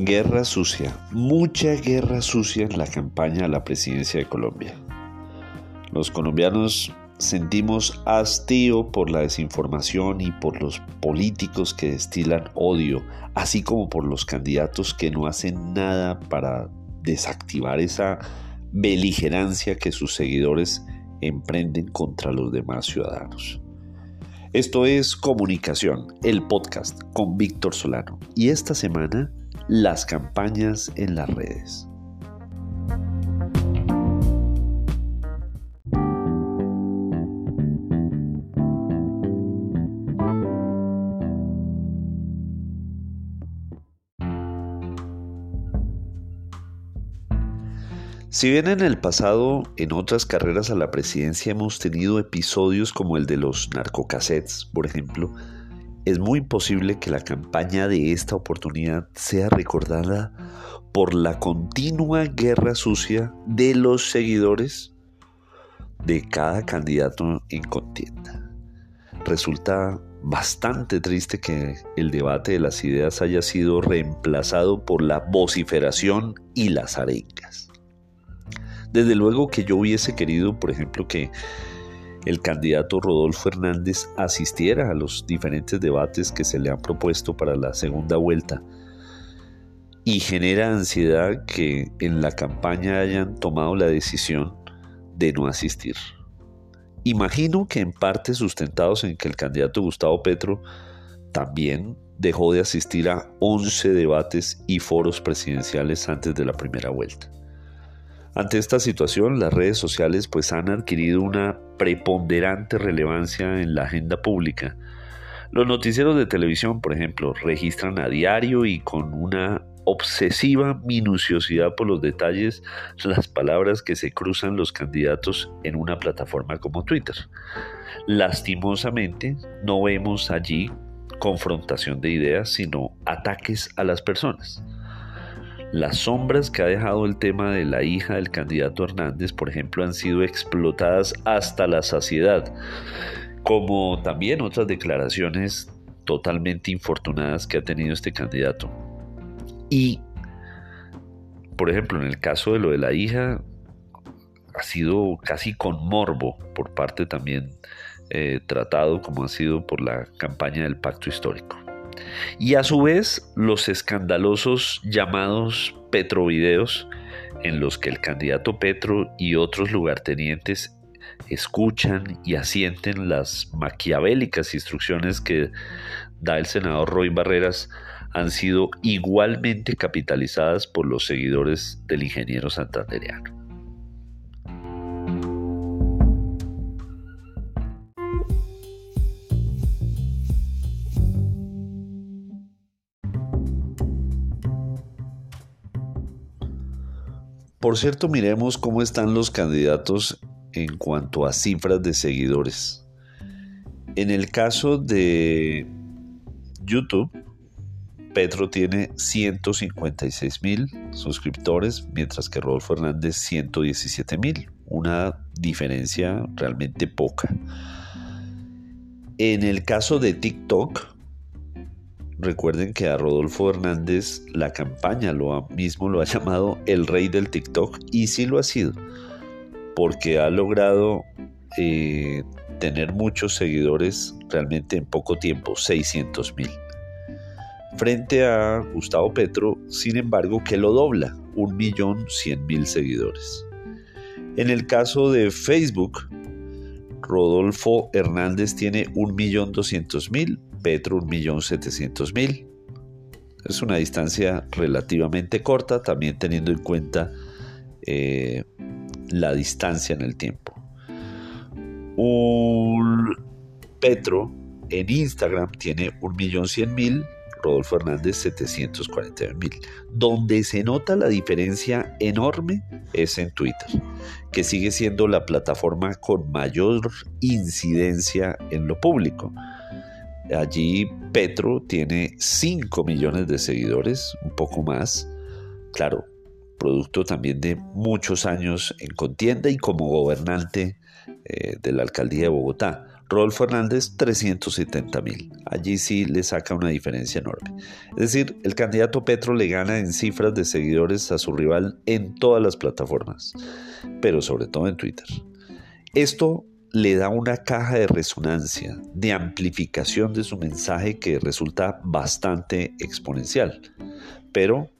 Guerra sucia, mucha guerra sucia en la campaña a la presidencia de Colombia. Los colombianos sentimos hastío por la desinformación y por los políticos que destilan odio, así como por los candidatos que no hacen nada para desactivar esa beligerancia que sus seguidores emprenden contra los demás ciudadanos. Esto es Comunicación, el podcast con Víctor Solano. Y esta semana, las campañas en las redes. Si bien en el pasado, en otras carreras a la presidencia hemos tenido episodios como el de los narcocassettes, por ejemplo, es muy posible que la campaña de esta oportunidad sea recordada por la continua guerra sucia de los seguidores de cada candidato en contienda. Resulta bastante triste que el debate de las ideas haya sido reemplazado por la vociferación y las arengas. Desde luego que yo hubiese querido, por ejemplo, que el candidato Rodolfo Hernández asistiera a los diferentes debates que se le han propuesto para la segunda vuelta. Y genera ansiedad que en la campaña hayan tomado la decisión de no asistir. Imagino que en parte sustentados en que el candidato Gustavo Petro también dejó de asistir a 11 debates y foros presidenciales antes de la primera vuelta. Ante esta situación, las redes sociales pues han adquirido una preponderante relevancia en la agenda pública. Los noticieros de televisión, por ejemplo, registran a diario y con una obsesiva minuciosidad por los detalles las palabras que se cruzan los candidatos en una plataforma como Twitter. Lastimosamente, no vemos allí confrontación de ideas, sino ataques a las personas. Las sombras que ha dejado el tema de la hija del candidato Hernández, por ejemplo, han sido explotadas hasta la saciedad, como también otras declaraciones totalmente infortunadas que ha tenido este candidato. Y, por ejemplo, en el caso de lo de la hija, ha sido casi con morbo por parte también eh, tratado como ha sido por la campaña del pacto histórico. Y a su vez, los escandalosos llamados Petrovideos, en los que el candidato Petro y otros lugartenientes escuchan y asienten las maquiavélicas instrucciones que da el senador Roy Barreras, han sido igualmente capitalizadas por los seguidores del ingeniero santandereano. Por cierto, miremos cómo están los candidatos en cuanto a cifras de seguidores. En el caso de YouTube, Petro tiene 156 mil suscriptores, mientras que Rodolfo Hernández 117 mil. Una diferencia realmente poca. En el caso de TikTok, Recuerden que a Rodolfo Hernández la campaña lo mismo lo ha llamado el rey del TikTok y sí lo ha sido, porque ha logrado eh, tener muchos seguidores realmente en poco tiempo, 600 mil. Frente a Gustavo Petro, sin embargo, que lo dobla, 1.100.000 seguidores. En el caso de Facebook, Rodolfo Hernández tiene 1.200.000, Petro 1.700.000. Es una distancia relativamente corta, también teniendo en cuenta eh, la distancia en el tiempo. Un Petro en Instagram tiene 1.100.000, Rodolfo Hernández 749.000. Donde se nota la diferencia enorme es en Twitter, que sigue siendo la plataforma con mayor incidencia en lo público. Allí Petro tiene 5 millones de seguidores, un poco más. Claro, producto también de muchos años en contienda y como gobernante eh, de la alcaldía de Bogotá. Rodolfo Hernández 370 mil. Allí sí le saca una diferencia enorme. Es decir, el candidato Petro le gana en cifras de seguidores a su rival en todas las plataformas, pero sobre todo en Twitter. Esto le da una caja de resonancia, de amplificación de su mensaje que resulta bastante exponencial. Pero,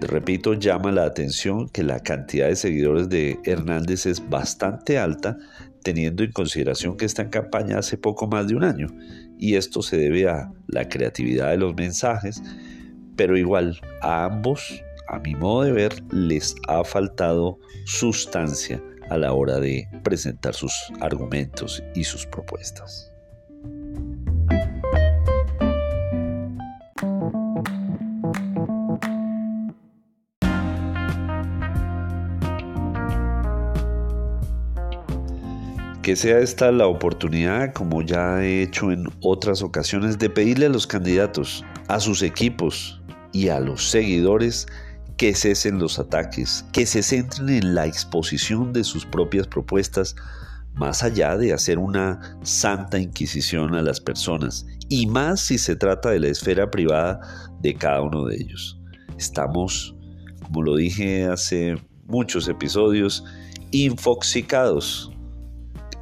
repito, llama la atención que la cantidad de seguidores de Hernández es bastante alta teniendo en consideración que está en campaña hace poco más de un año, y esto se debe a la creatividad de los mensajes, pero igual a ambos, a mi modo de ver, les ha faltado sustancia a la hora de presentar sus argumentos y sus propuestas. que sea esta la oportunidad, como ya he hecho en otras ocasiones, de pedirle a los candidatos, a sus equipos y a los seguidores que cesen los ataques, que se centren en la exposición de sus propias propuestas, más allá de hacer una santa inquisición a las personas, y más si se trata de la esfera privada de cada uno de ellos. Estamos, como lo dije hace muchos episodios, infoxicados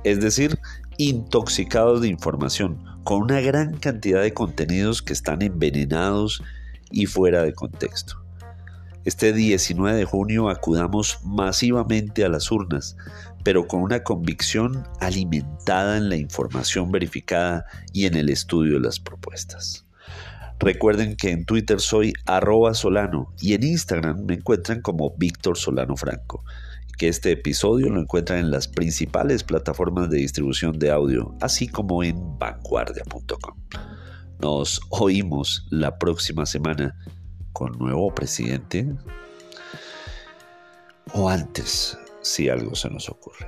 es decir, intoxicados de información, con una gran cantidad de contenidos que están envenenados y fuera de contexto. Este 19 de junio acudamos masivamente a las urnas, pero con una convicción alimentada en la información verificada y en el estudio de las propuestas. Recuerden que en Twitter soy arroba solano y en Instagram me encuentran como Víctor Solano Franco que este episodio lo encuentran en las principales plataformas de distribución de audio, así como en vanguardia.com. Nos oímos la próxima semana con nuevo presidente o antes, si algo se nos ocurre.